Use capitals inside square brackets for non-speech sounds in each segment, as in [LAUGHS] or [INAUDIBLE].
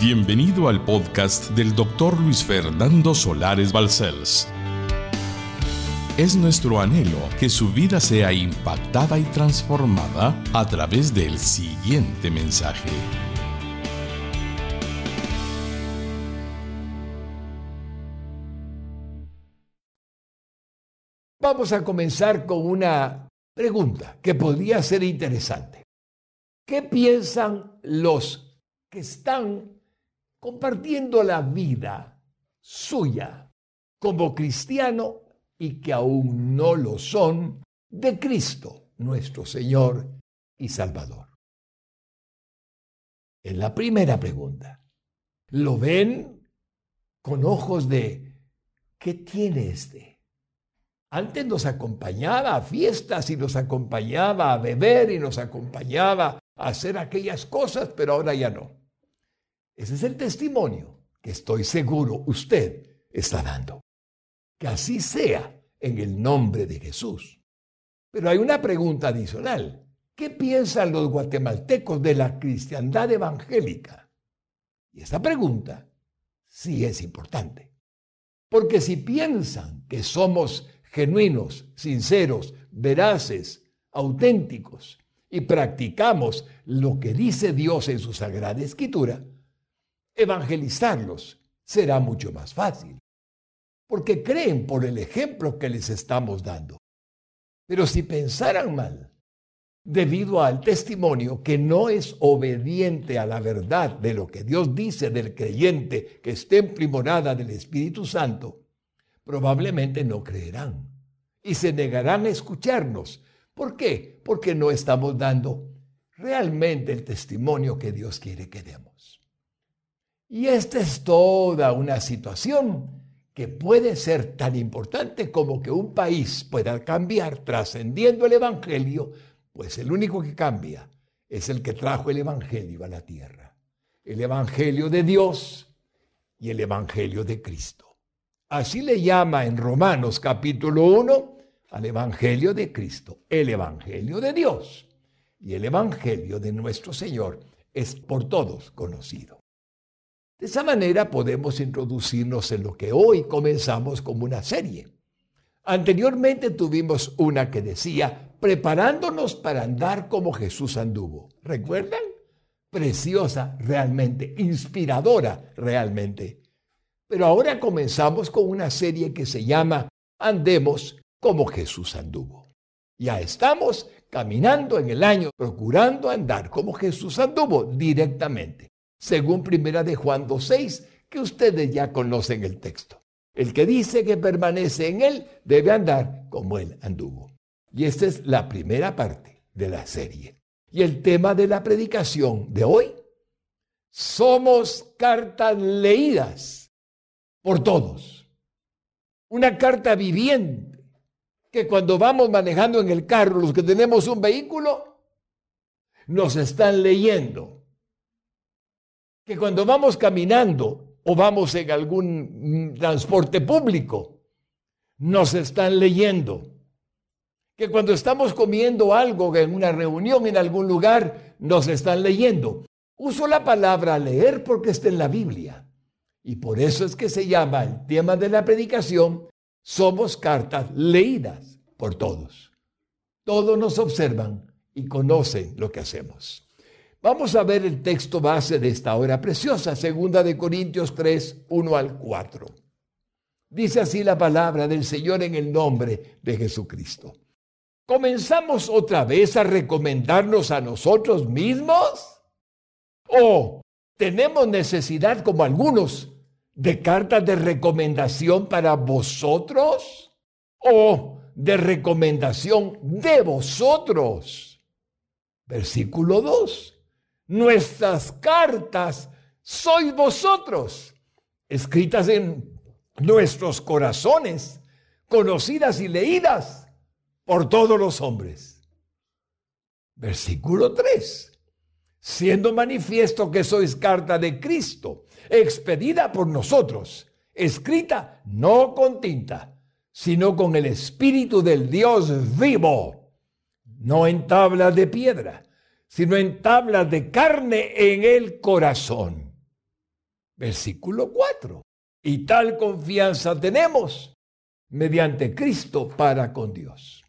Bienvenido al podcast del doctor Luis Fernando Solares Balcells. Es nuestro anhelo que su vida sea impactada y transformada a través del siguiente mensaje. Vamos a comenzar con una pregunta que podría ser interesante. ¿Qué piensan los que están compartiendo la vida suya como cristiano y que aún no lo son de Cristo, nuestro Señor y Salvador. En la primera pregunta, ¿lo ven con ojos de ¿qué tiene este? Antes nos acompañaba a fiestas y nos acompañaba a beber y nos acompañaba a hacer aquellas cosas, pero ahora ya no. Ese es el testimonio que estoy seguro usted está dando. Que así sea en el nombre de Jesús. Pero hay una pregunta adicional. ¿Qué piensan los guatemaltecos de la cristiandad evangélica? Y esta pregunta sí es importante. Porque si piensan que somos genuinos, sinceros, veraces, auténticos y practicamos lo que dice Dios en su Sagrada Escritura, evangelizarlos será mucho más fácil, porque creen por el ejemplo que les estamos dando. Pero si pensaran mal, debido al testimonio que no es obediente a la verdad de lo que Dios dice del creyente que esté primorada del Espíritu Santo, probablemente no creerán y se negarán a escucharnos. ¿Por qué? Porque no estamos dando realmente el testimonio que Dios quiere que demos. Y esta es toda una situación que puede ser tan importante como que un país pueda cambiar trascendiendo el Evangelio, pues el único que cambia es el que trajo el Evangelio a la tierra. El Evangelio de Dios y el Evangelio de Cristo. Así le llama en Romanos capítulo 1 al Evangelio de Cristo, el Evangelio de Dios. Y el Evangelio de nuestro Señor es por todos conocido. De esa manera podemos introducirnos en lo que hoy comenzamos como una serie. Anteriormente tuvimos una que decía, preparándonos para andar como Jesús anduvo. ¿Recuerdan? Preciosa realmente, inspiradora realmente. Pero ahora comenzamos con una serie que se llama Andemos como Jesús anduvo. Ya estamos caminando en el año procurando andar como Jesús anduvo directamente según primera de Juan 2.6, que ustedes ya conocen el texto. El que dice que permanece en él debe andar como él anduvo. Y esta es la primera parte de la serie. Y el tema de la predicación de hoy, somos cartas leídas por todos. Una carta viviente que cuando vamos manejando en el carro, los que tenemos un vehículo, nos están leyendo que cuando vamos caminando o vamos en algún transporte público, nos están leyendo. Que cuando estamos comiendo algo en una reunión en algún lugar, nos están leyendo. Uso la palabra leer porque está en la Biblia. Y por eso es que se llama el tema de la predicación, somos cartas leídas por todos. Todos nos observan y conocen lo que hacemos. Vamos a ver el texto base de esta hora preciosa, segunda de Corintios 3, 1 al 4. Dice así la palabra del Señor en el nombre de Jesucristo. ¿Comenzamos otra vez a recomendarnos a nosotros mismos? ¿O tenemos necesidad, como algunos, de cartas de recomendación para vosotros? ¿O de recomendación de vosotros? Versículo 2 nuestras cartas sois vosotros, escritas en nuestros corazones, conocidas y leídas por todos los hombres. Versículo 3. Siendo manifiesto que sois carta de Cristo, expedida por nosotros, escrita no con tinta, sino con el Espíritu del Dios vivo, no en tabla de piedra sino en tablas de carne en el corazón. Versículo 4. Y tal confianza tenemos mediante Cristo para con Dios.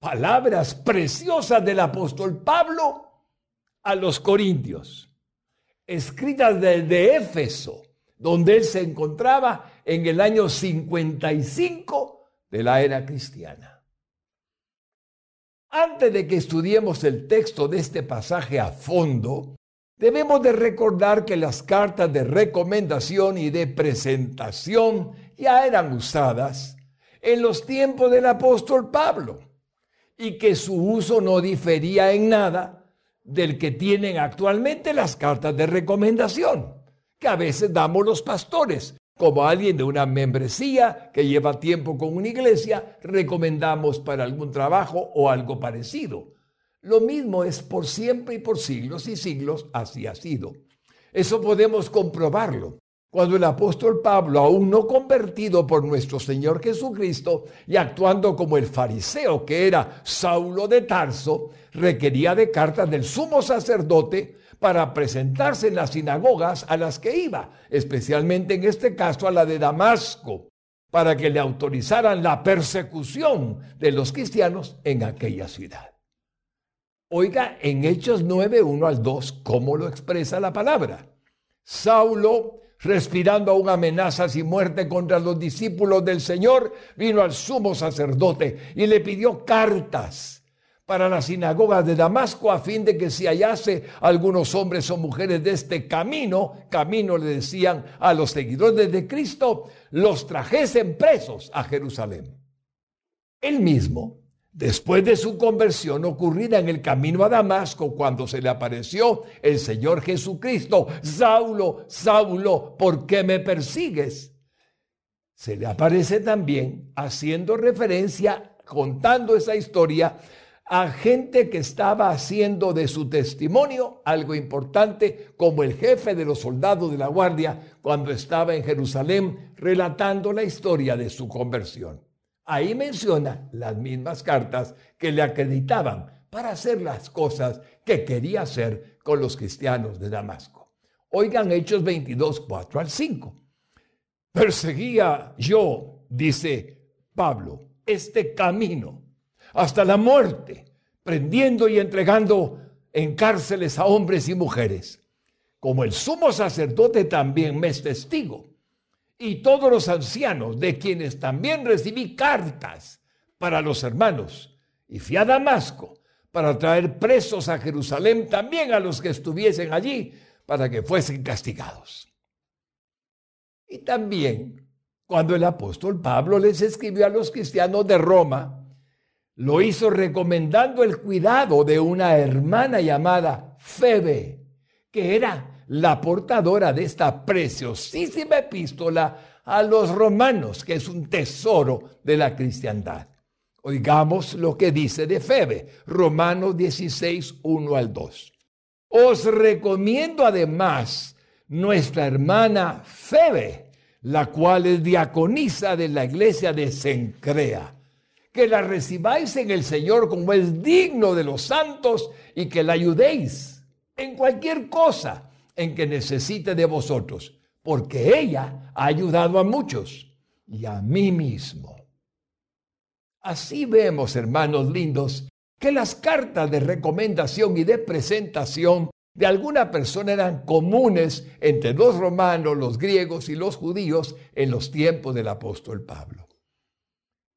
Palabras preciosas del apóstol Pablo a los corintios, escritas desde Éfeso, donde él se encontraba en el año 55 de la era cristiana. Antes de que estudiemos el texto de este pasaje a fondo, debemos de recordar que las cartas de recomendación y de presentación ya eran usadas en los tiempos del apóstol Pablo y que su uso no difería en nada del que tienen actualmente las cartas de recomendación, que a veces damos los pastores, como alguien de una membresía que lleva tiempo con una iglesia, recomendamos para algún trabajo o algo parecido. Lo mismo es por siempre y por siglos y siglos así ha sido. Eso podemos comprobarlo cuando el apóstol Pablo, aún no convertido por nuestro Señor Jesucristo y actuando como el fariseo que era Saulo de Tarso, requería de cartas del sumo sacerdote para presentarse en las sinagogas a las que iba, especialmente en este caso a la de Damasco, para que le autorizaran la persecución de los cristianos en aquella ciudad. Oiga en Hechos 9, 1 al 2, cómo lo expresa la palabra. Saulo respirando aún amenazas y muerte contra los discípulos del Señor, vino al sumo sacerdote y le pidió cartas para la sinagoga de Damasco a fin de que si hallase algunos hombres o mujeres de este camino, camino le decían a los seguidores de Cristo, los trajesen presos a Jerusalén. Él mismo Después de su conversión ocurrida en el camino a Damasco, cuando se le apareció el Señor Jesucristo, Saulo, Saulo, ¿por qué me persigues? Se le aparece también haciendo referencia, contando esa historia, a gente que estaba haciendo de su testimonio algo importante, como el jefe de los soldados de la guardia cuando estaba en Jerusalén relatando la historia de su conversión. Ahí menciona las mismas cartas que le acreditaban para hacer las cosas que quería hacer con los cristianos de Damasco. Oigan Hechos 22, 4 al 5. Perseguía yo, dice Pablo, este camino hasta la muerte, prendiendo y entregando en cárceles a hombres y mujeres. Como el sumo sacerdote también me es testigo y todos los ancianos, de quienes también recibí cartas para los hermanos, y fui a Damasco para traer presos a Jerusalén también a los que estuviesen allí, para que fuesen castigados. Y también, cuando el apóstol Pablo les escribió a los cristianos de Roma, lo hizo recomendando el cuidado de una hermana llamada Febe, que era la portadora de esta preciosísima epístola a los romanos, que es un tesoro de la cristiandad. Oigamos lo que dice de Febe, Romanos 16, 1 al 2. Os recomiendo además nuestra hermana Febe, la cual es diaconisa de la iglesia de Sencrea, que la recibáis en el Señor como es digno de los santos y que la ayudéis en cualquier cosa en que necesite de vosotros, porque ella ha ayudado a muchos y a mí mismo. Así vemos, hermanos lindos, que las cartas de recomendación y de presentación de alguna persona eran comunes entre los romanos, los griegos y los judíos en los tiempos del apóstol Pablo.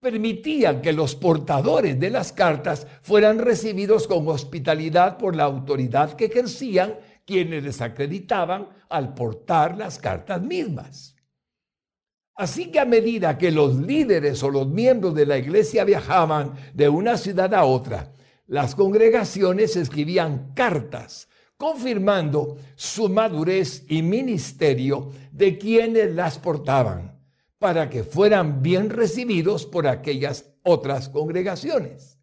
Permitían que los portadores de las cartas fueran recibidos con hospitalidad por la autoridad que ejercían quienes les acreditaban al portar las cartas mismas. Así que a medida que los líderes o los miembros de la iglesia viajaban de una ciudad a otra, las congregaciones escribían cartas confirmando su madurez y ministerio de quienes las portaban, para que fueran bien recibidos por aquellas otras congregaciones.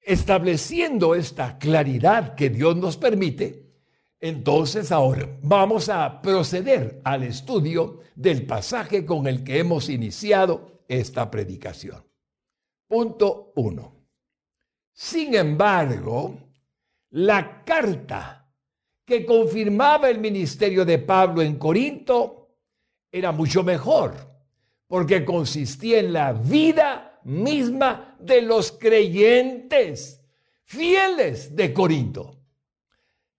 Estableciendo esta claridad que Dios nos permite, entonces ahora vamos a proceder al estudio del pasaje con el que hemos iniciado esta predicación. Punto 1. Sin embargo, la carta que confirmaba el ministerio de Pablo en Corinto era mucho mejor, porque consistía en la vida misma de los creyentes fieles de Corinto.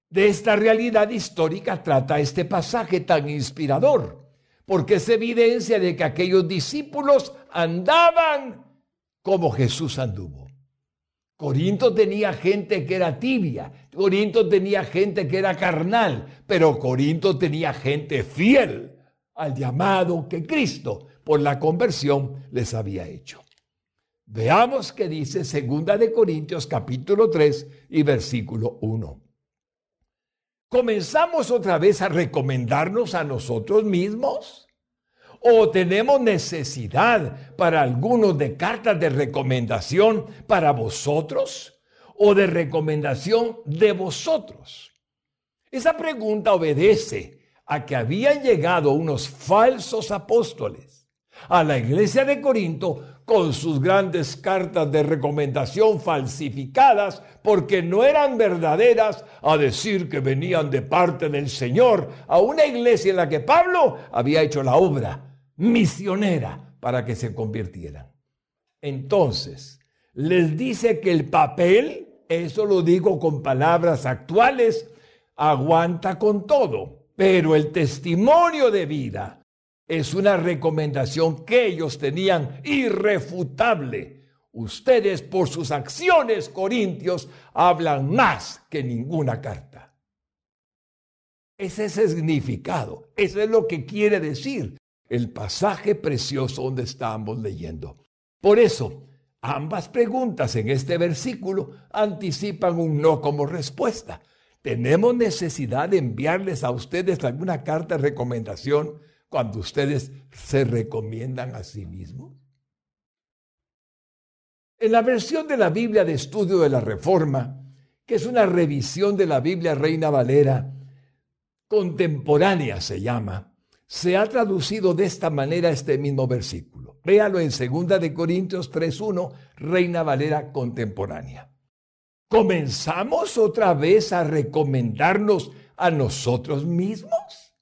De esta realidad histórica trata este pasaje tan inspirador, porque es evidencia de que aquellos discípulos andaban como Jesús anduvo. Corinto tenía gente que era tibia, Corinto tenía gente que era carnal, pero Corinto tenía gente fiel al llamado que Cristo por la conversión les había hecho. Veamos qué dice segunda de Corintios capítulo 3 y versículo 1. ¿Comenzamos otra vez a recomendarnos a nosotros mismos? ¿O tenemos necesidad para algunos de cartas de recomendación para vosotros? ¿O de recomendación de vosotros? Esa pregunta obedece a que habían llegado unos falsos apóstoles a la iglesia de Corinto con sus grandes cartas de recomendación falsificadas porque no eran verdaderas a decir que venían de parte del Señor a una iglesia en la que Pablo había hecho la obra misionera para que se convirtieran. Entonces, les dice que el papel, eso lo digo con palabras actuales, aguanta con todo, pero el testimonio de vida es una recomendación que ellos tenían irrefutable. Ustedes por sus acciones, corintios, hablan más que ninguna carta. Ese es el significado, eso es lo que quiere decir el pasaje precioso donde estamos leyendo. Por eso, ambas preguntas en este versículo anticipan un no como respuesta. ¿Tenemos necesidad de enviarles a ustedes alguna carta de recomendación cuando ustedes se recomiendan a sí mismos? En la versión de la Biblia de Estudio de la Reforma, que es una revisión de la Biblia Reina Valera, contemporánea se llama, se ha traducido de esta manera este mismo versículo. Véalo en 2 de Corintios 3:1, Reina Valera contemporánea. ¿Comenzamos otra vez a recomendarnos a nosotros mismos?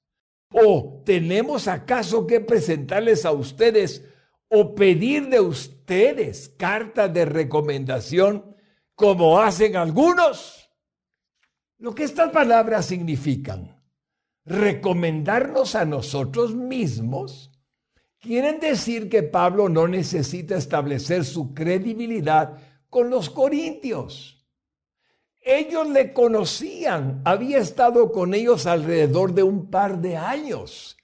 ¿O tenemos acaso que presentarles a ustedes o pedir de ustedes cartas de recomendación como hacen algunos? Lo que estas palabras significan recomendarnos a nosotros mismos, quieren decir que Pablo no necesita establecer su credibilidad con los corintios. Ellos le conocían, había estado con ellos alrededor de un par de años.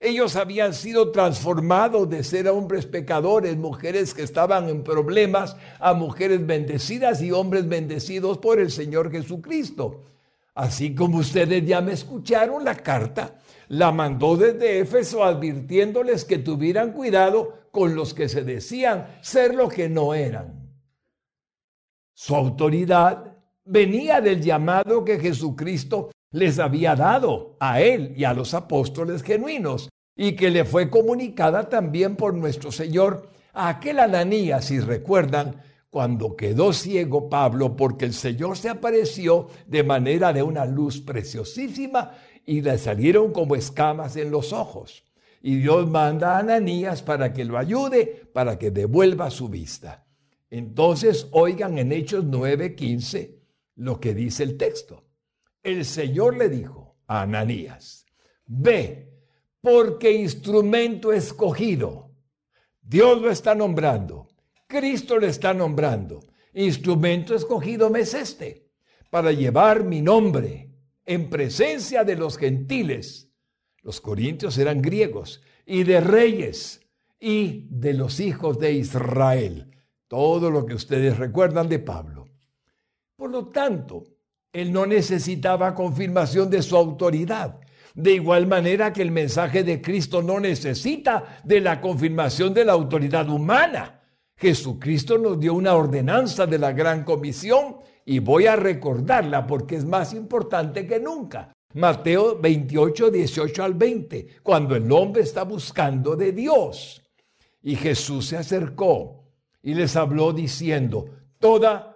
Ellos habían sido transformados de ser hombres pecadores, mujeres que estaban en problemas, a mujeres bendecidas y hombres bendecidos por el Señor Jesucristo. Así como ustedes ya me escucharon, la carta la mandó desde Éfeso advirtiéndoles que tuvieran cuidado con los que se decían ser lo que no eran. Su autoridad venía del llamado que Jesucristo les había dado a él y a los apóstoles genuinos y que le fue comunicada también por nuestro Señor a aquel Ananías, si recuerdan, cuando quedó ciego Pablo, porque el Señor se apareció de manera de una luz preciosísima y le salieron como escamas en los ojos. Y Dios manda a Ananías para que lo ayude, para que devuelva su vista. Entonces oigan en Hechos 9:15 lo que dice el texto. El Señor le dijo a Ananías, ve, porque instrumento escogido. Dios lo está nombrando Cristo le está nombrando. Instrumento escogido me es este, para llevar mi nombre en presencia de los gentiles. Los corintios eran griegos y de reyes y de los hijos de Israel. Todo lo que ustedes recuerdan de Pablo. Por lo tanto, él no necesitaba confirmación de su autoridad. De igual manera que el mensaje de Cristo no necesita de la confirmación de la autoridad humana. Jesucristo nos dio una ordenanza de la gran comisión y voy a recordarla porque es más importante que nunca. Mateo 28, 18 al 20, cuando el hombre está buscando de Dios. Y Jesús se acercó y les habló diciendo, Toda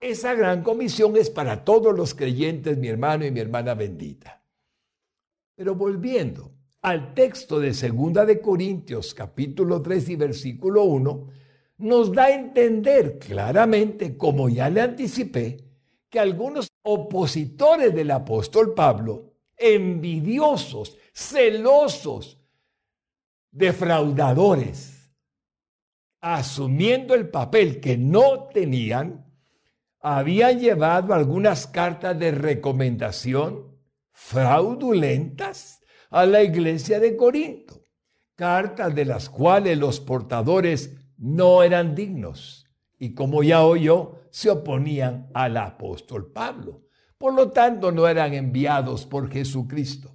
Esa gran comisión es para todos los creyentes, mi hermano y mi hermana bendita. Pero volviendo al texto de Segunda de Corintios, capítulo 3 y versículo 1, nos da a entender claramente, como ya le anticipé, que algunos opositores del apóstol Pablo, envidiosos, celosos, defraudadores, asumiendo el papel que no tenían, habían llevado algunas cartas de recomendación fraudulentas a la iglesia de Corinto, cartas de las cuales los portadores no eran dignos y como ya oyó, se oponían al apóstol Pablo. Por lo tanto, no eran enviados por Jesucristo.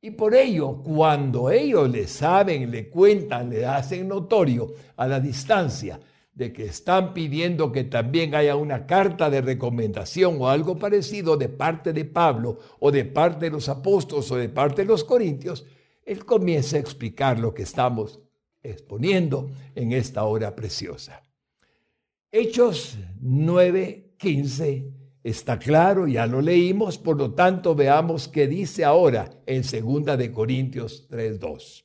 Y por ello, cuando ellos le saben, le cuentan, le hacen notorio a la distancia de que están pidiendo que también haya una carta de recomendación o algo parecido de parte de Pablo o de parte de los apóstoles o de parte de los corintios, él comienza a explicar lo que estamos exponiendo en esta hora preciosa. Hechos 9:15 está claro, ya lo leímos, por lo tanto veamos qué dice ahora en segunda de Corintios 3:2.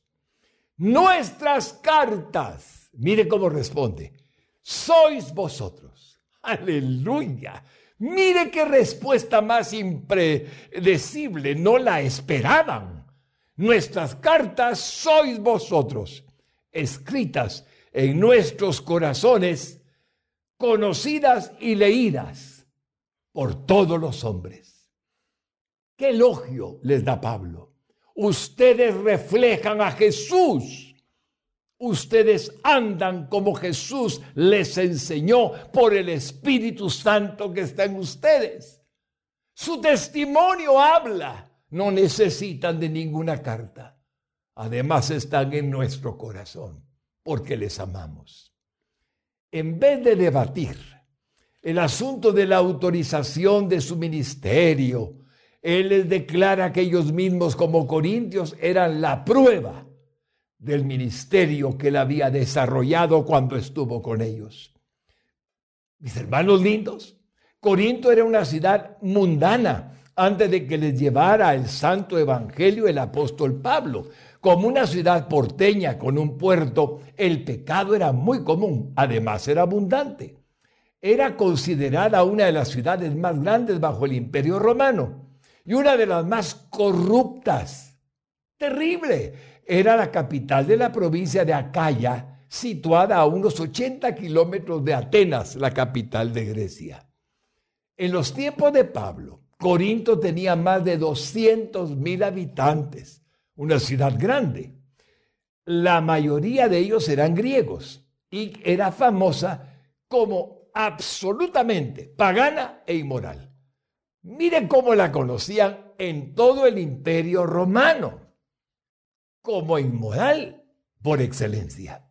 Nuestras cartas, mire cómo responde sois vosotros. Aleluya. Mire qué respuesta más impredecible, no la esperaban. Nuestras cartas sois vosotros, escritas en nuestros corazones, conocidas y leídas por todos los hombres. Qué elogio les da Pablo. Ustedes reflejan a Jesús Ustedes andan como Jesús les enseñó por el Espíritu Santo que está en ustedes. Su testimonio habla. No necesitan de ninguna carta. Además están en nuestro corazón porque les amamos. En vez de debatir el asunto de la autorización de su ministerio, Él les declara que ellos mismos como corintios eran la prueba del ministerio que él había desarrollado cuando estuvo con ellos. Mis hermanos lindos, Corinto era una ciudad mundana antes de que les llevara el santo evangelio el apóstol Pablo. Como una ciudad porteña con un puerto, el pecado era muy común, además era abundante. Era considerada una de las ciudades más grandes bajo el imperio romano y una de las más corruptas. Terrible era la capital de la provincia de Acaya, situada a unos 80 kilómetros de Atenas, la capital de Grecia. En los tiempos de Pablo, Corinto tenía más de 200 mil habitantes, una ciudad grande. La mayoría de ellos eran griegos y era famosa como absolutamente pagana e inmoral. Miren cómo la conocían en todo el imperio romano como inmoral por excelencia.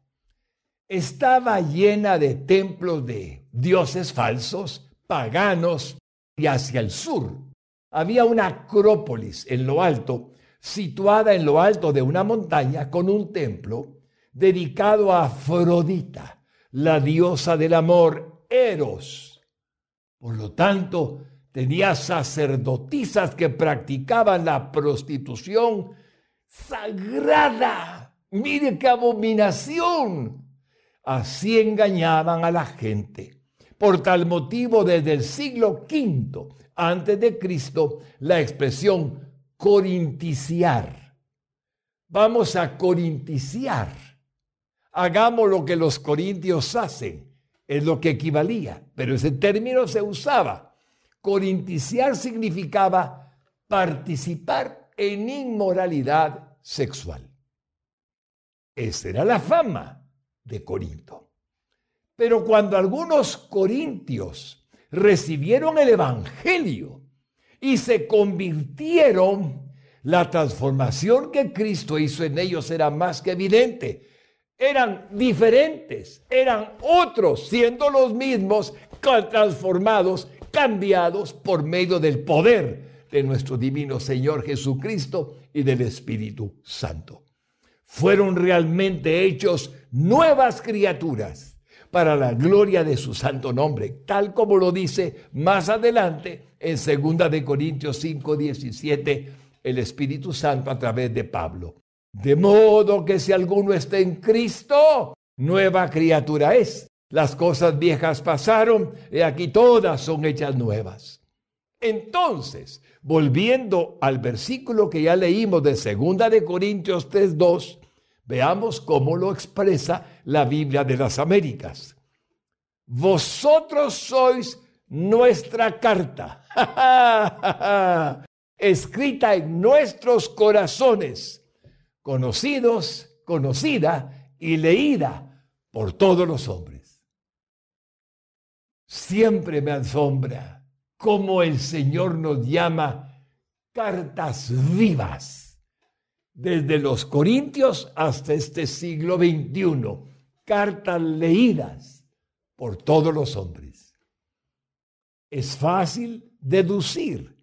Estaba llena de templos de dioses falsos, paganos, y hacia el sur había una acrópolis en lo alto, situada en lo alto de una montaña con un templo dedicado a Afrodita, la diosa del amor, Eros. Por lo tanto, tenía sacerdotisas que practicaban la prostitución sagrada. Mire qué abominación. Así engañaban a la gente. Por tal motivo, desde el siglo V antes de Cristo, la expresión corinticiar. Vamos a corinticiar. Hagamos lo que los corintios hacen. Es lo que equivalía, pero ese término se usaba. Corinticiar significaba participar en inmoralidad sexual. Esa era la fama de Corinto. Pero cuando algunos corintios recibieron el Evangelio y se convirtieron, La transformación que Cristo hizo en ellos era más que evidente. Eran diferentes, eran otros, siendo los mismos, transformados, cambiados por medio del poder de nuestro divino Señor Jesucristo y del Espíritu Santo. Fueron realmente hechos nuevas criaturas para la gloria de su santo nombre, tal como lo dice más adelante en 2 de Corintios 5, 17 el Espíritu Santo a través de Pablo. De modo que si alguno está en Cristo, nueva criatura es. Las cosas viejas pasaron y aquí todas son hechas nuevas. Entonces, volviendo al versículo que ya leímos de 2 de Corintios 3:2, veamos cómo lo expresa la Biblia de las Américas. Vosotros sois nuestra carta. [LAUGHS] escrita en nuestros corazones, conocidos, conocida y leída por todos los hombres. Siempre me asombra cómo el Señor nos llama cartas vivas, desde los Corintios hasta este siglo XXI, cartas leídas por todos los hombres. Es fácil deducir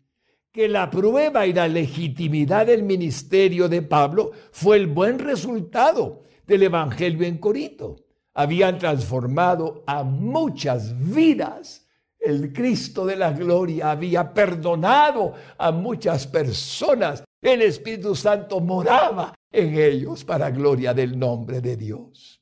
que la prueba y la legitimidad del ministerio de Pablo fue el buen resultado del Evangelio en Corinto. Habían transformado a muchas vidas. El Cristo de la gloria había perdonado a muchas personas. El Espíritu Santo moraba en ellos para gloria del nombre de Dios.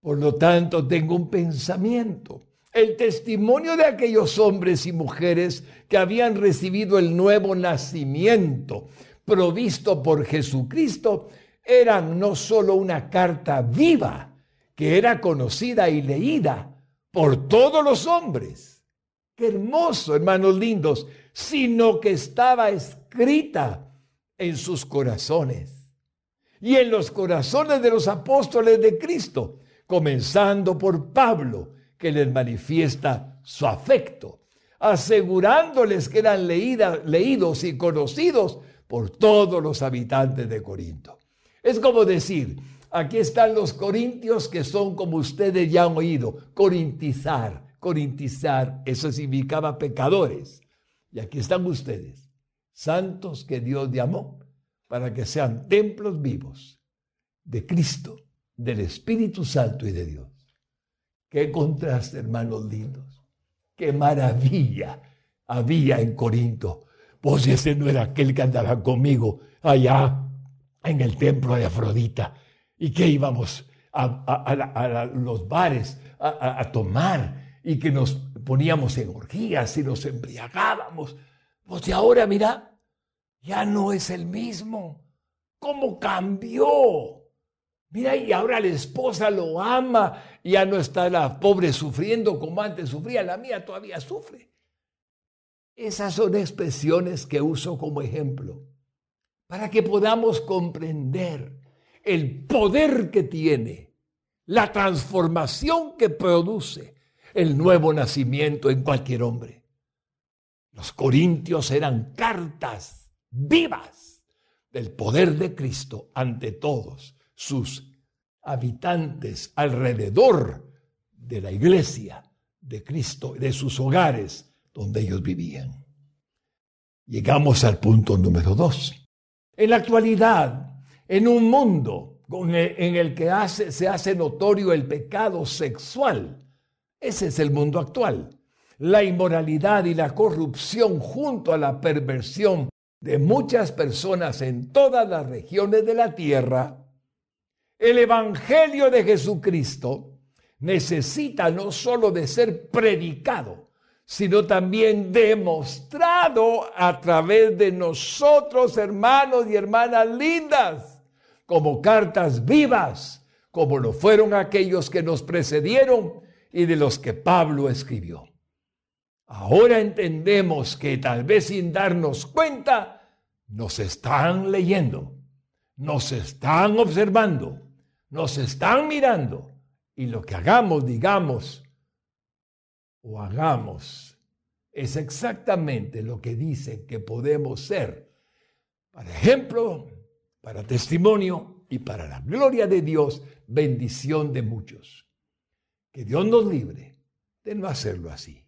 Por lo tanto, tengo un pensamiento el testimonio de aquellos hombres y mujeres que habían recibido el nuevo nacimiento provisto por Jesucristo eran no solo una carta viva, que era conocida y leída por todos los hombres. Qué hermoso, hermanos lindos, sino que estaba escrita en sus corazones y en los corazones de los apóstoles de Cristo, comenzando por Pablo, que les manifiesta su afecto, asegurándoles que eran leídos y conocidos por todos los habitantes de Corinto. Es como decir, aquí están los corintios que son como ustedes ya han oído, corintizar, corintizar, eso significaba pecadores. Y aquí están ustedes, santos que Dios llamó para que sean templos vivos de Cristo, del Espíritu Santo y de Dios. Qué contraste, hermanos lindos. Qué maravilla había en Corinto. Pues ese no era aquel que andaba conmigo allá en el templo de Afrodita y que íbamos a, los bares a, tomar y que nos poníamos en orgías y nos embriagábamos. Pues de ahora, mira, ya no es el mismo. ¿Cómo cambió? Mira, y ahora la esposa lo ama, ya no está la pobre sufriendo como antes sufría, la mía todavía sufre. Esas son expresiones que uso como ejemplo para que podamos comprender el poder que tiene, la transformación que produce el nuevo nacimiento en cualquier hombre. Los corintios eran cartas vivas del poder de Cristo ante todos sus habitantes alrededor de la iglesia de Cristo, de sus hogares donde ellos vivían. Llegamos al punto número dos. En la actualidad, en un mundo en el que se hace notorio el pecado sexual, ese es el mundo actual, la inmoralidad y la corrupción junto a la perversión de muchas personas en todas las regiones de la tierra, el Evangelio de Jesucristo necesita no solo de ser predicado, sino también demostrado a través de nosotros, hermanos y hermanas lindas, como cartas vivas, como lo fueron aquellos que nos precedieron y de los que Pablo escribió. Ahora entendemos que tal vez sin darnos cuenta, nos están leyendo, nos están observando nos están mirando y lo que hagamos, digamos o hagamos es exactamente lo que dicen que podemos ser para ejemplo, para testimonio y para la gloria de Dios, bendición de muchos. Que Dios nos libre de no hacerlo así.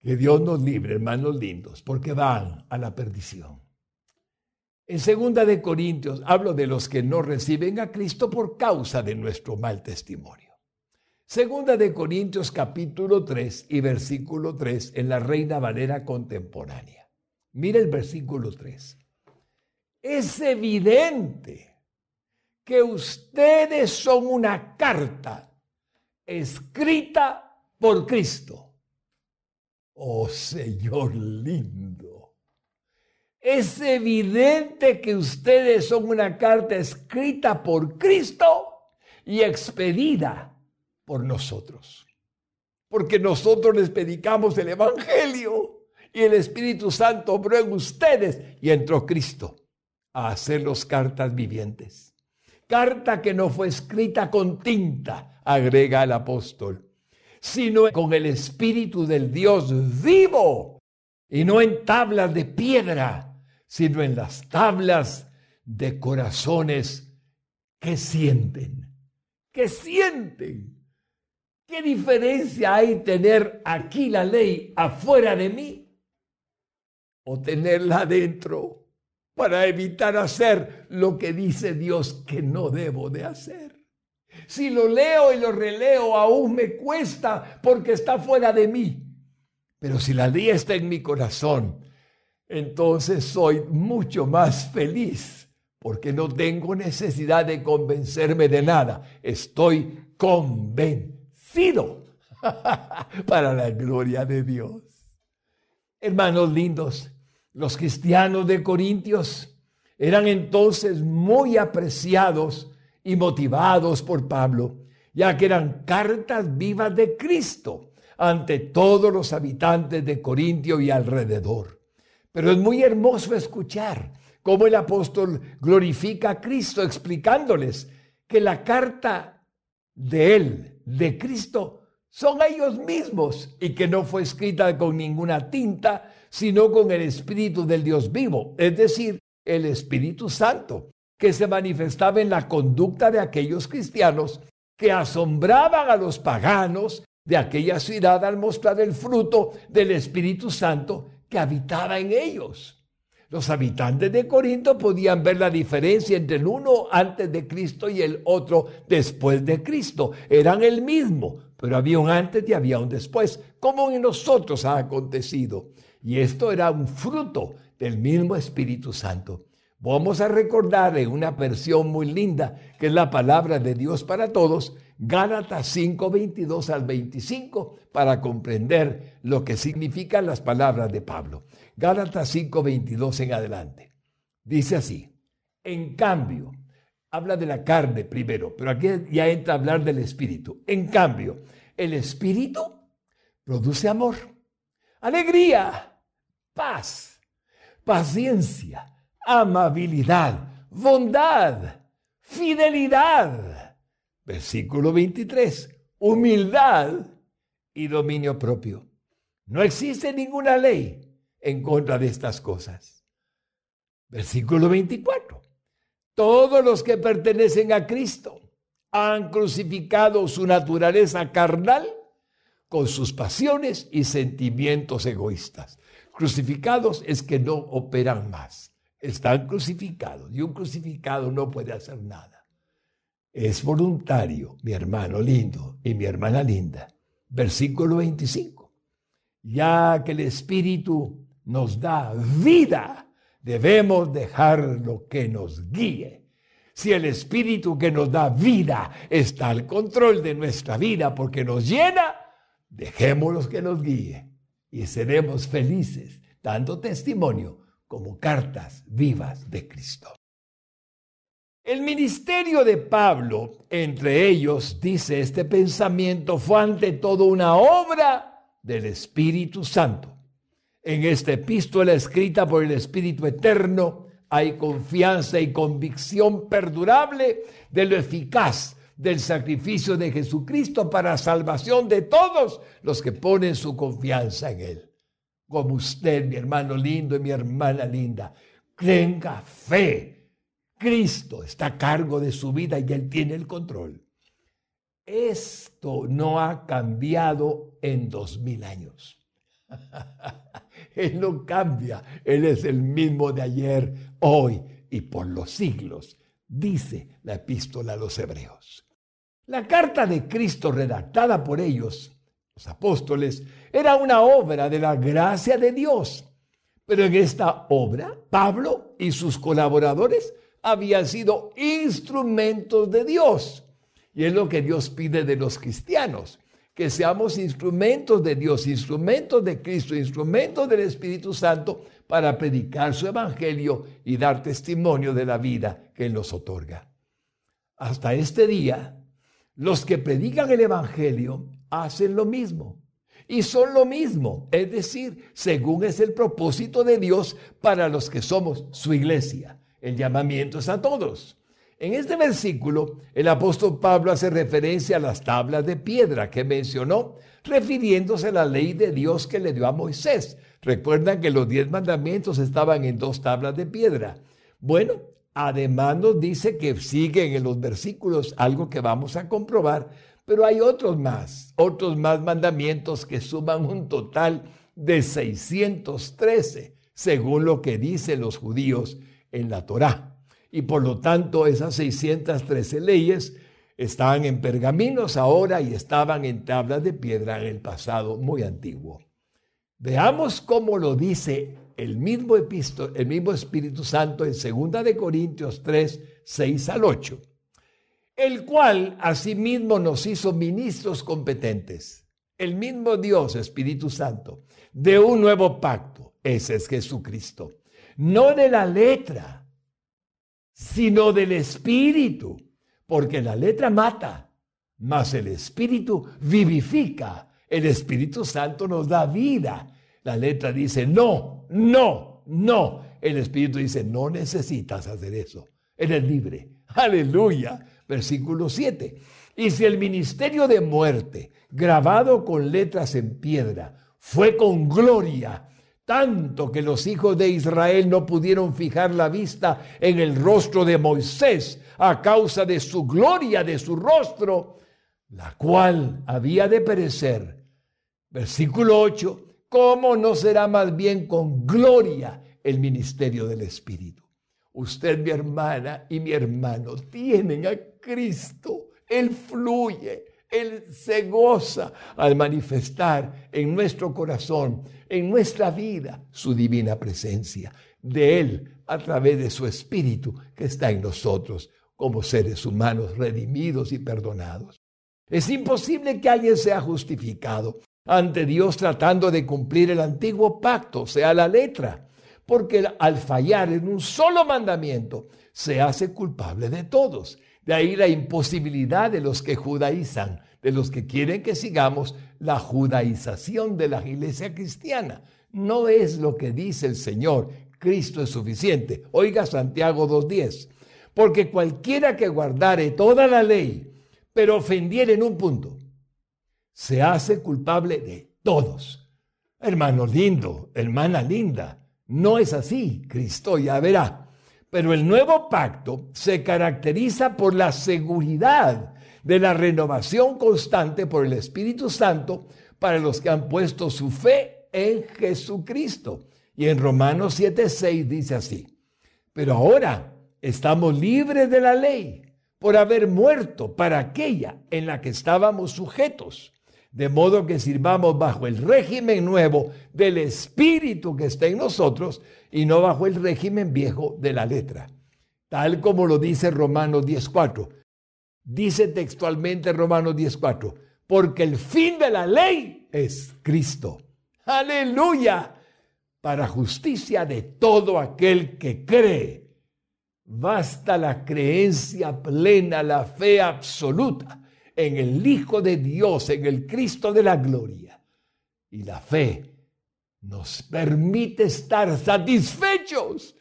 Que Dios nos libre, hermanos lindos, porque van a la perdición. En segunda de Corintios hablo de los que no reciben a Cristo por causa de nuestro mal testimonio. Segunda de Corintios capítulo 3 y versículo 3 en la Reina Valera contemporánea. Mira el versículo 3. Es evidente que ustedes son una carta escrita por Cristo. Oh Señor lindo. Es evidente que ustedes son una carta escrita por Cristo y expedida por nosotros. Porque nosotros les predicamos el Evangelio y el Espíritu Santo obró en ustedes y entró Cristo a hacerlos cartas vivientes. Carta que no fue escrita con tinta, agrega el apóstol, sino con el Espíritu del Dios vivo y no en tablas de piedra, sino en las tablas de corazones que sienten, que sienten. ¿Qué diferencia hay tener aquí la ley afuera de mí o tenerla adentro para evitar hacer lo que dice Dios que no debo de hacer? Si lo leo y lo releo aún me cuesta porque está fuera de mí. Pero si la ley está en mi corazón, entonces soy mucho más feliz porque no tengo necesidad de convencerme de nada. Estoy convencido [LAUGHS] para la gloria de Dios. Hermanos lindos, los cristianos de Corintios eran entonces muy apreciados y motivados por Pablo, ya que eran cartas vivas de Cristo ante todos los habitantes de Corintio y alrededor. Pero es muy hermoso escuchar cómo el apóstol glorifica a Cristo explicándoles que la carta de él de Cristo son ellos mismos y que no fue escrita con ninguna tinta, sino con el Espíritu del Dios vivo, es decir, el Espíritu Santo, que se manifestaba en la conducta de aquellos cristianos que asombraban a los paganos de aquella ciudad al mostrar el fruto del Espíritu Santo que habitaba en ellos. Los habitantes de Corinto podían ver la diferencia entre el uno antes de Cristo y el otro después de Cristo. Eran el mismo, pero había un antes y había un después, como en nosotros ha acontecido. Y esto era un fruto del mismo Espíritu Santo. Vamos a recordar en una versión muy linda, que es la palabra de Dios para todos, Gálatas 5, 22 al 25, para comprender lo que significan las palabras de Pablo. Gálatas 5, 22 en adelante. Dice así, en cambio, habla de la carne primero, pero aquí ya entra a hablar del espíritu. En cambio, el espíritu produce amor, alegría, paz, paciencia, amabilidad, bondad, fidelidad. Versículo 23, humildad y dominio propio. No existe ninguna ley en contra de estas cosas. Versículo 24. Todos los que pertenecen a Cristo han crucificado su naturaleza carnal con sus pasiones y sentimientos egoístas. Crucificados es que no operan más. Están crucificados y un crucificado no puede hacer nada. Es voluntario, mi hermano lindo y mi hermana linda. Versículo 25. Ya que el Espíritu nos da vida, debemos dejar lo que nos guíe. Si el Espíritu que nos da vida está al control de nuestra vida porque nos llena, dejémoslo que nos guíe y seremos felices dando testimonio como cartas vivas de Cristo. El ministerio de Pablo, entre ellos, dice este pensamiento, fue ante todo una obra del Espíritu Santo en esta epístola escrita por el Espíritu Eterno hay confianza y convicción perdurable de lo eficaz del sacrificio de Jesucristo para salvación de todos los que ponen su confianza en Él. Como usted, mi hermano lindo y mi hermana linda, tenga fe. Cristo está a cargo de su vida y Él tiene el control. Esto no ha cambiado en dos mil años. [LAUGHS] Él no cambia, Él es el mismo de ayer, hoy y por los siglos, dice la epístola a los hebreos. La carta de Cristo redactada por ellos, los apóstoles, era una obra de la gracia de Dios. Pero en esta obra, Pablo y sus colaboradores habían sido instrumentos de Dios. Y es lo que Dios pide de los cristianos que seamos instrumentos de Dios, instrumentos de Cristo, instrumentos del Espíritu Santo para predicar su evangelio y dar testimonio de la vida que Él nos otorga. Hasta este día, los que predican el evangelio hacen lo mismo y son lo mismo, es decir, según es el propósito de Dios para los que somos su iglesia. El llamamiento es a todos. En este versículo, el apóstol Pablo hace referencia a las tablas de piedra que mencionó, refiriéndose a la ley de Dios que le dio a Moisés. Recuerdan que los diez mandamientos estaban en dos tablas de piedra. Bueno, además nos dice que siguen en los versículos algo que vamos a comprobar, pero hay otros más, otros más mandamientos que suman un total de 613, según lo que dicen los judíos en la Torá y por lo tanto esas 613 leyes estaban en pergaminos ahora y estaban en tablas de piedra en el pasado muy antiguo. Veamos cómo lo dice el mismo, el mismo Espíritu Santo en 2 de Corintios 3, 6 al 8, el cual asimismo nos hizo ministros competentes. El mismo Dios, Espíritu Santo, de un nuevo pacto, ese es Jesucristo, no de la letra, sino del Espíritu, porque la letra mata, mas el Espíritu vivifica. El Espíritu Santo nos da vida. La letra dice, no, no, no. El Espíritu dice, no necesitas hacer eso. Eres libre. Aleluya. Versículo 7. Y si el ministerio de muerte, grabado con letras en piedra, fue con gloria tanto que los hijos de Israel no pudieron fijar la vista en el rostro de Moisés a causa de su gloria, de su rostro, la cual había de perecer. Versículo 8, ¿cómo no será más bien con gloria el ministerio del Espíritu? Usted, mi hermana y mi hermano, tienen a Cristo. Él fluye, Él se goza al manifestar en nuestro corazón en nuestra vida su divina presencia, de Él a través de su Espíritu que está en nosotros como seres humanos redimidos y perdonados. Es imposible que alguien sea justificado ante Dios tratando de cumplir el antiguo pacto, sea la letra, porque al fallar en un solo mandamiento se hace culpable de todos. De ahí la imposibilidad de los que judaizan de los que quieren que sigamos la judaización de la iglesia cristiana. No es lo que dice el Señor, Cristo es suficiente. Oiga Santiago 2.10, porque cualquiera que guardare toda la ley, pero ofendiere en un punto, se hace culpable de todos. Hermano lindo, hermana linda, no es así, Cristo ya verá. Pero el nuevo pacto se caracteriza por la seguridad de la renovación constante por el Espíritu Santo para los que han puesto su fe en Jesucristo. Y en Romanos 7:6 dice así, pero ahora estamos libres de la ley por haber muerto para aquella en la que estábamos sujetos, de modo que sirvamos bajo el régimen nuevo del Espíritu que está en nosotros y no bajo el régimen viejo de la letra, tal como lo dice Romanos 10:4 Dice textualmente Romanos 10:4, porque el fin de la ley es Cristo. Aleluya. Para justicia de todo aquel que cree. Basta la creencia plena, la fe absoluta en el Hijo de Dios, en el Cristo de la gloria. Y la fe nos permite estar satisfechos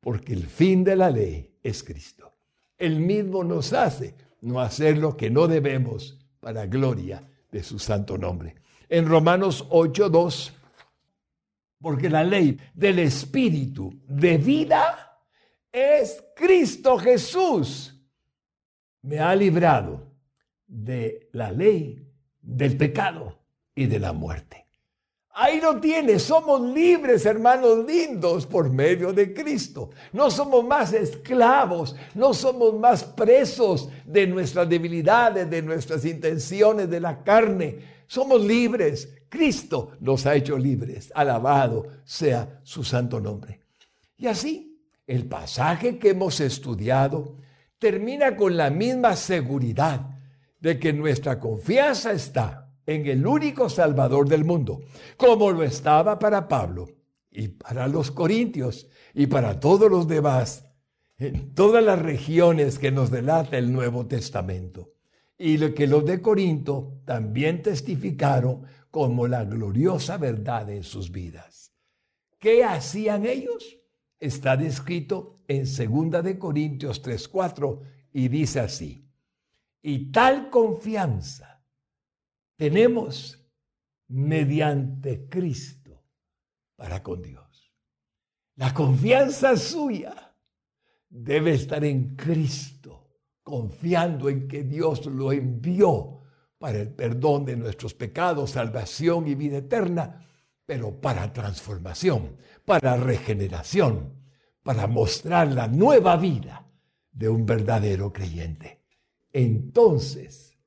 porque el fin de la ley es Cristo. Él mismo nos hace no hacer lo que no debemos para gloria de su santo nombre. En Romanos 8:2, porque la ley del Espíritu de vida es Cristo Jesús. Me ha librado de la ley, del pecado y de la muerte. Ahí lo tienes, somos libres, hermanos lindos, por medio de Cristo. No somos más esclavos, no somos más presos de nuestras debilidades, de nuestras intenciones, de la carne. Somos libres. Cristo nos ha hecho libres. Alabado sea su santo nombre. Y así, el pasaje que hemos estudiado termina con la misma seguridad de que nuestra confianza está en el único Salvador del mundo, como lo estaba para Pablo y para los corintios y para todos los demás, en todas las regiones que nos delata el Nuevo Testamento. Y lo que los de Corinto también testificaron como la gloriosa verdad en sus vidas. ¿Qué hacían ellos? Está descrito en 2 de Corintios 3:4 y dice así: "Y tal confianza tenemos mediante Cristo para con Dios. La confianza suya debe estar en Cristo, confiando en que Dios lo envió para el perdón de nuestros pecados, salvación y vida eterna, pero para transformación, para regeneración, para mostrar la nueva vida de un verdadero creyente. Entonces,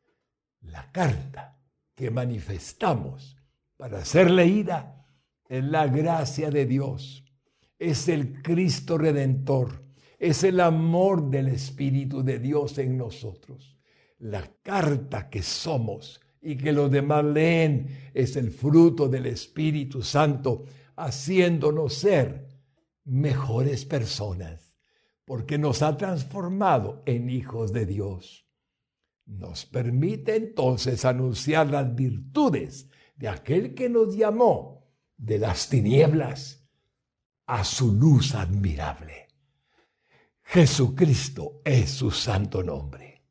la carta que manifestamos para ser leída es la gracia de Dios, es el Cristo redentor, es el amor del Espíritu de Dios en nosotros. La carta que somos y que los demás leen es el fruto del Espíritu Santo, haciéndonos ser mejores personas, porque nos ha transformado en hijos de Dios nos permite entonces anunciar las virtudes de aquel que nos llamó de las tinieblas a su luz admirable. Jesucristo es su santo nombre.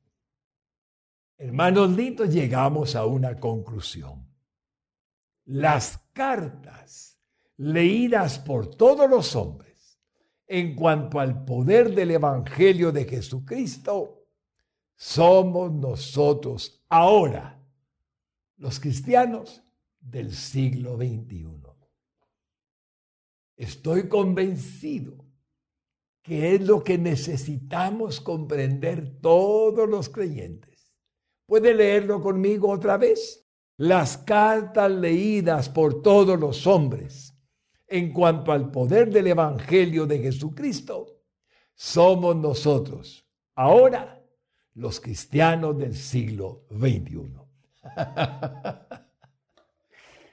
Hermanos lindos, llegamos a una conclusión. Las cartas leídas por todos los hombres en cuanto al poder del Evangelio de Jesucristo somos nosotros ahora, los cristianos del siglo XXI. Estoy convencido que es lo que necesitamos comprender todos los creyentes. ¿Puede leerlo conmigo otra vez? Las cartas leídas por todos los hombres en cuanto al poder del Evangelio de Jesucristo, somos nosotros ahora los cristianos del siglo XXI. [LAUGHS]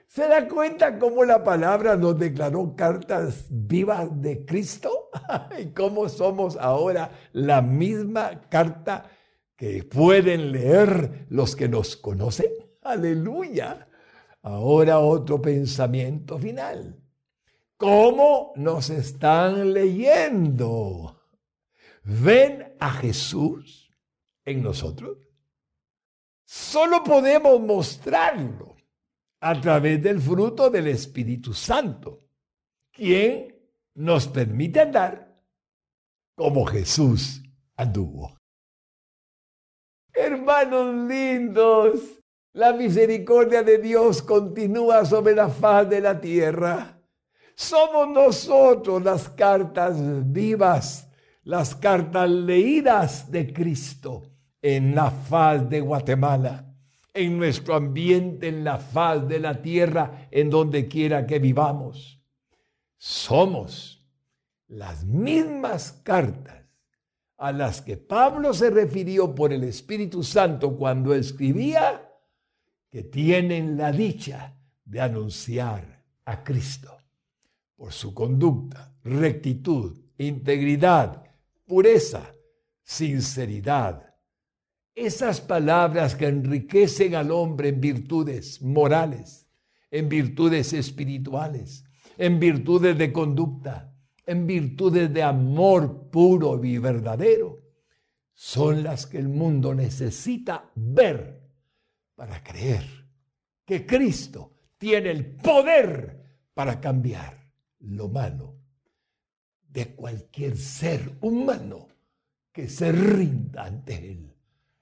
¿Se da cuenta cómo la palabra nos declaró cartas vivas de Cristo? [LAUGHS] ¿Y cómo somos ahora la misma carta que pueden leer los que nos conocen? [LAUGHS] Aleluya. Ahora otro pensamiento final. ¿Cómo nos están leyendo? ¿Ven a Jesús? En nosotros? Solo podemos mostrarlo a través del fruto del Espíritu Santo, quien nos permite andar como Jesús anduvo. Hermanos lindos, la misericordia de Dios continúa sobre la faz de la tierra. Somos nosotros las cartas vivas, las cartas leídas de Cristo en la faz de Guatemala, en nuestro ambiente, en la faz de la tierra, en donde quiera que vivamos. Somos las mismas cartas a las que Pablo se refirió por el Espíritu Santo cuando escribía, que tienen la dicha de anunciar a Cristo por su conducta, rectitud, integridad, pureza, sinceridad, esas palabras que enriquecen al hombre en virtudes morales, en virtudes espirituales, en virtudes de conducta, en virtudes de amor puro y verdadero, son las que el mundo necesita ver para creer que Cristo tiene el poder para cambiar lo malo de cualquier ser humano que se rinda ante Él.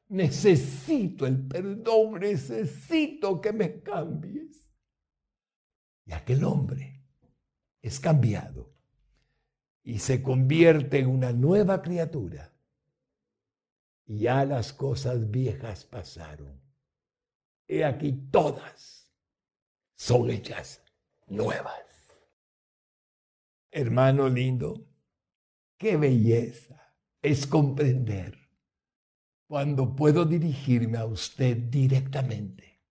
Necesito el perdón, necesito que me cambies. Y aquel hombre es cambiado y se convierte en una nueva criatura. Y ya las cosas viejas pasaron. He aquí todas son hechas nuevas. Hermano lindo, qué belleza es comprender cuando puedo dirigirme a usted directamente.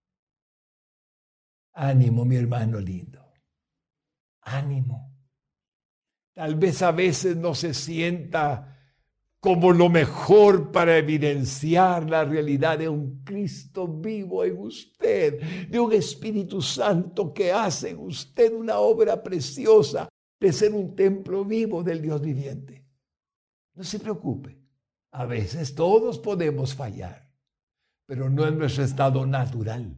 Ánimo, mi hermano lindo. Ánimo. Tal vez a veces no se sienta como lo mejor para evidenciar la realidad de un Cristo vivo en usted, de un Espíritu Santo que hace en usted una obra preciosa de ser un templo vivo del Dios viviente. No se preocupe, a veces todos podemos fallar, pero no es nuestro estado natural.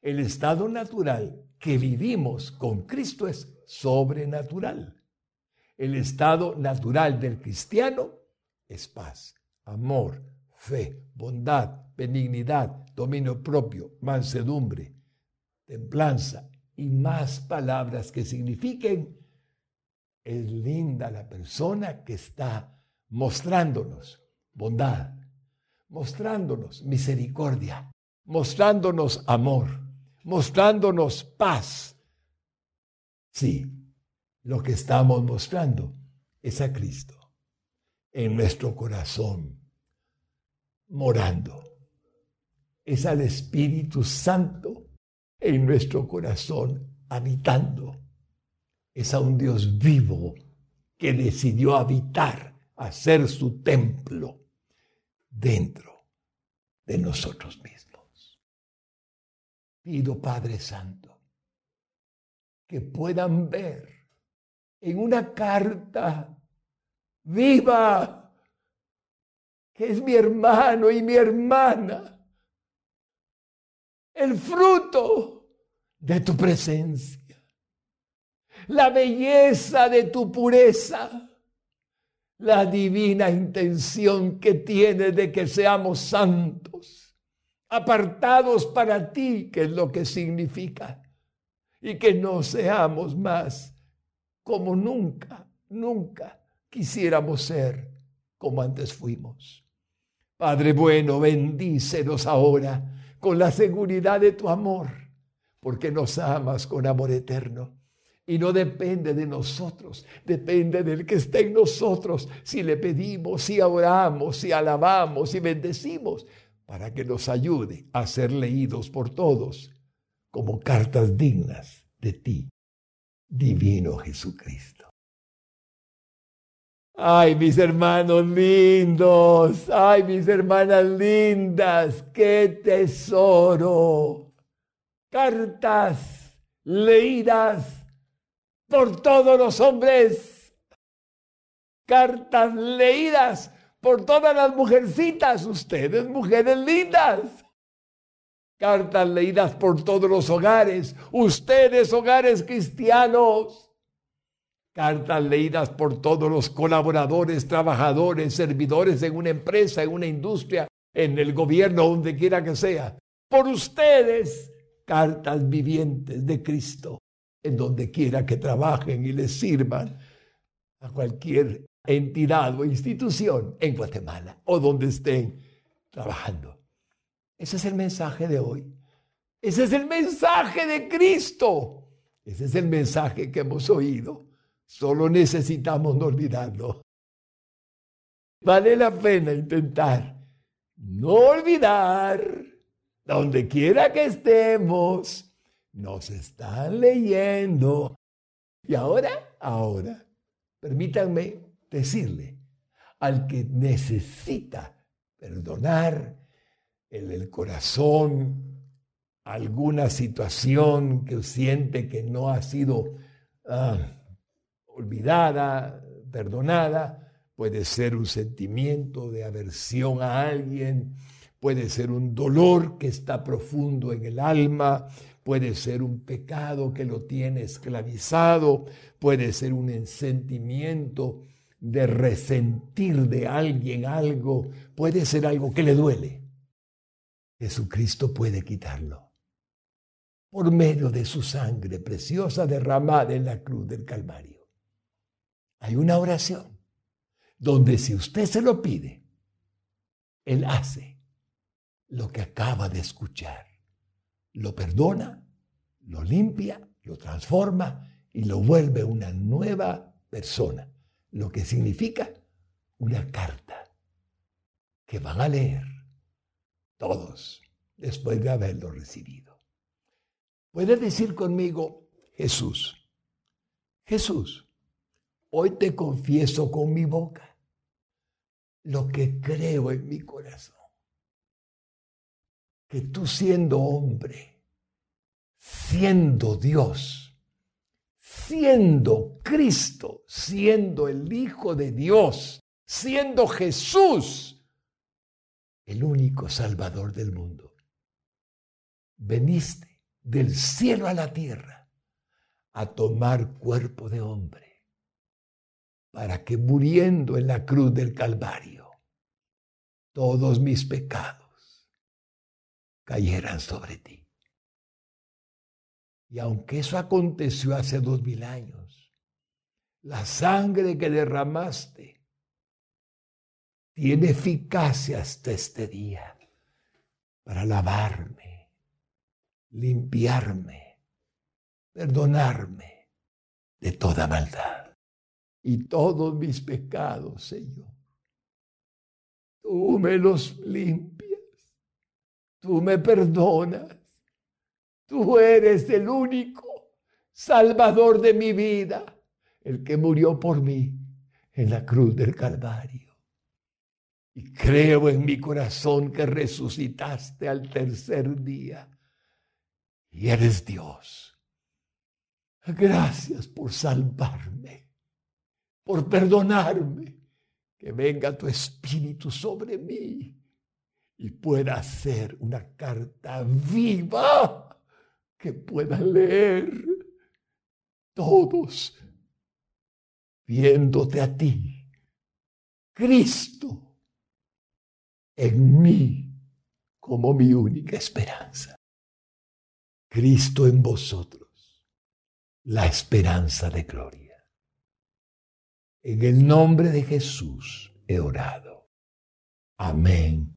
El estado natural que vivimos con Cristo es sobrenatural. El estado natural del cristiano es paz, amor, fe, bondad, benignidad, dominio propio, mansedumbre, templanza y más palabras que signifiquen es linda la persona que está mostrándonos bondad, mostrándonos misericordia, mostrándonos amor, mostrándonos paz. Sí, lo que estamos mostrando es a Cristo en nuestro corazón, morando. Es al Espíritu Santo en nuestro corazón, habitando. Es a un Dios vivo que decidió habitar, hacer su templo dentro de nosotros mismos. Pido, Padre Santo, que puedan ver en una carta viva, que es mi hermano y mi hermana, el fruto de tu presencia, la belleza de tu pureza, la divina intención que tiene de que seamos santos, apartados para ti, que es lo que significa, y que no seamos más como nunca, nunca quisiéramos ser como antes fuimos. Padre bueno, bendícenos ahora con la seguridad de tu amor, porque nos amas con amor eterno. Y no depende de nosotros, depende del que está en nosotros, si le pedimos, si oramos, si alabamos, si bendecimos, para que nos ayude a ser leídos por todos como cartas dignas de ti, divino Jesucristo. Ay, mis hermanos lindos, ay, mis hermanas lindas, qué tesoro. Cartas leídas por todos los hombres. Cartas leídas por todas las mujercitas, ustedes, mujeres lindas. Cartas leídas por todos los hogares, ustedes, hogares cristianos cartas leídas por todos los colaboradores, trabajadores, servidores en una empresa, en una industria, en el gobierno, donde quiera que sea. Por ustedes, cartas vivientes de Cristo, en donde quiera que trabajen y les sirvan a cualquier entidad o institución en Guatemala o donde estén trabajando. Ese es el mensaje de hoy. Ese es el mensaje de Cristo. Ese es el mensaje que hemos oído. Solo necesitamos no olvidarlo. Vale la pena intentar no olvidar, donde quiera que estemos, nos están leyendo. Y ahora, ahora, permítanme decirle al que necesita perdonar en el corazón alguna situación que siente que no ha sido ah, olvidada, perdonada, puede ser un sentimiento de aversión a alguien, puede ser un dolor que está profundo en el alma, puede ser un pecado que lo tiene esclavizado, puede ser un sentimiento de resentir de alguien algo, puede ser algo que le duele. Jesucristo puede quitarlo por medio de su sangre preciosa derramada en la cruz del Calvario. Hay una oración donde si usted se lo pide, Él hace lo que acaba de escuchar. Lo perdona, lo limpia, lo transforma y lo vuelve una nueva persona, lo que significa una carta que van a leer todos después de haberlo recibido. Puede decir conmigo, Jesús, Jesús, hoy te confieso con mi boca lo que creo en mi corazón. Que tú siendo hombre, siendo Dios, siendo Cristo, siendo el Hijo de Dios, siendo Jesús, el único Salvador del mundo, veniste del cielo a la tierra a tomar cuerpo de hombre, para que muriendo en la cruz del Calvario, todos mis pecados cayeran sobre ti. Y aunque eso aconteció hace dos mil años, la sangre que derramaste tiene eficacia hasta este día para lavarme limpiarme, perdonarme de toda maldad y todos mis pecados, Señor. Tú me los limpias, tú me perdonas, tú eres el único Salvador de mi vida, el que murió por mí en la cruz del Calvario. Y creo en mi corazón que resucitaste al tercer día y eres Dios. Gracias por salvarme, por perdonarme. Que venga tu espíritu sobre mí y pueda hacer una carta viva que pueda leer todos viéndote a ti, Cristo, en mí como mi única esperanza. Cristo en vosotros, la esperanza de gloria. En el nombre de Jesús he orado. Amén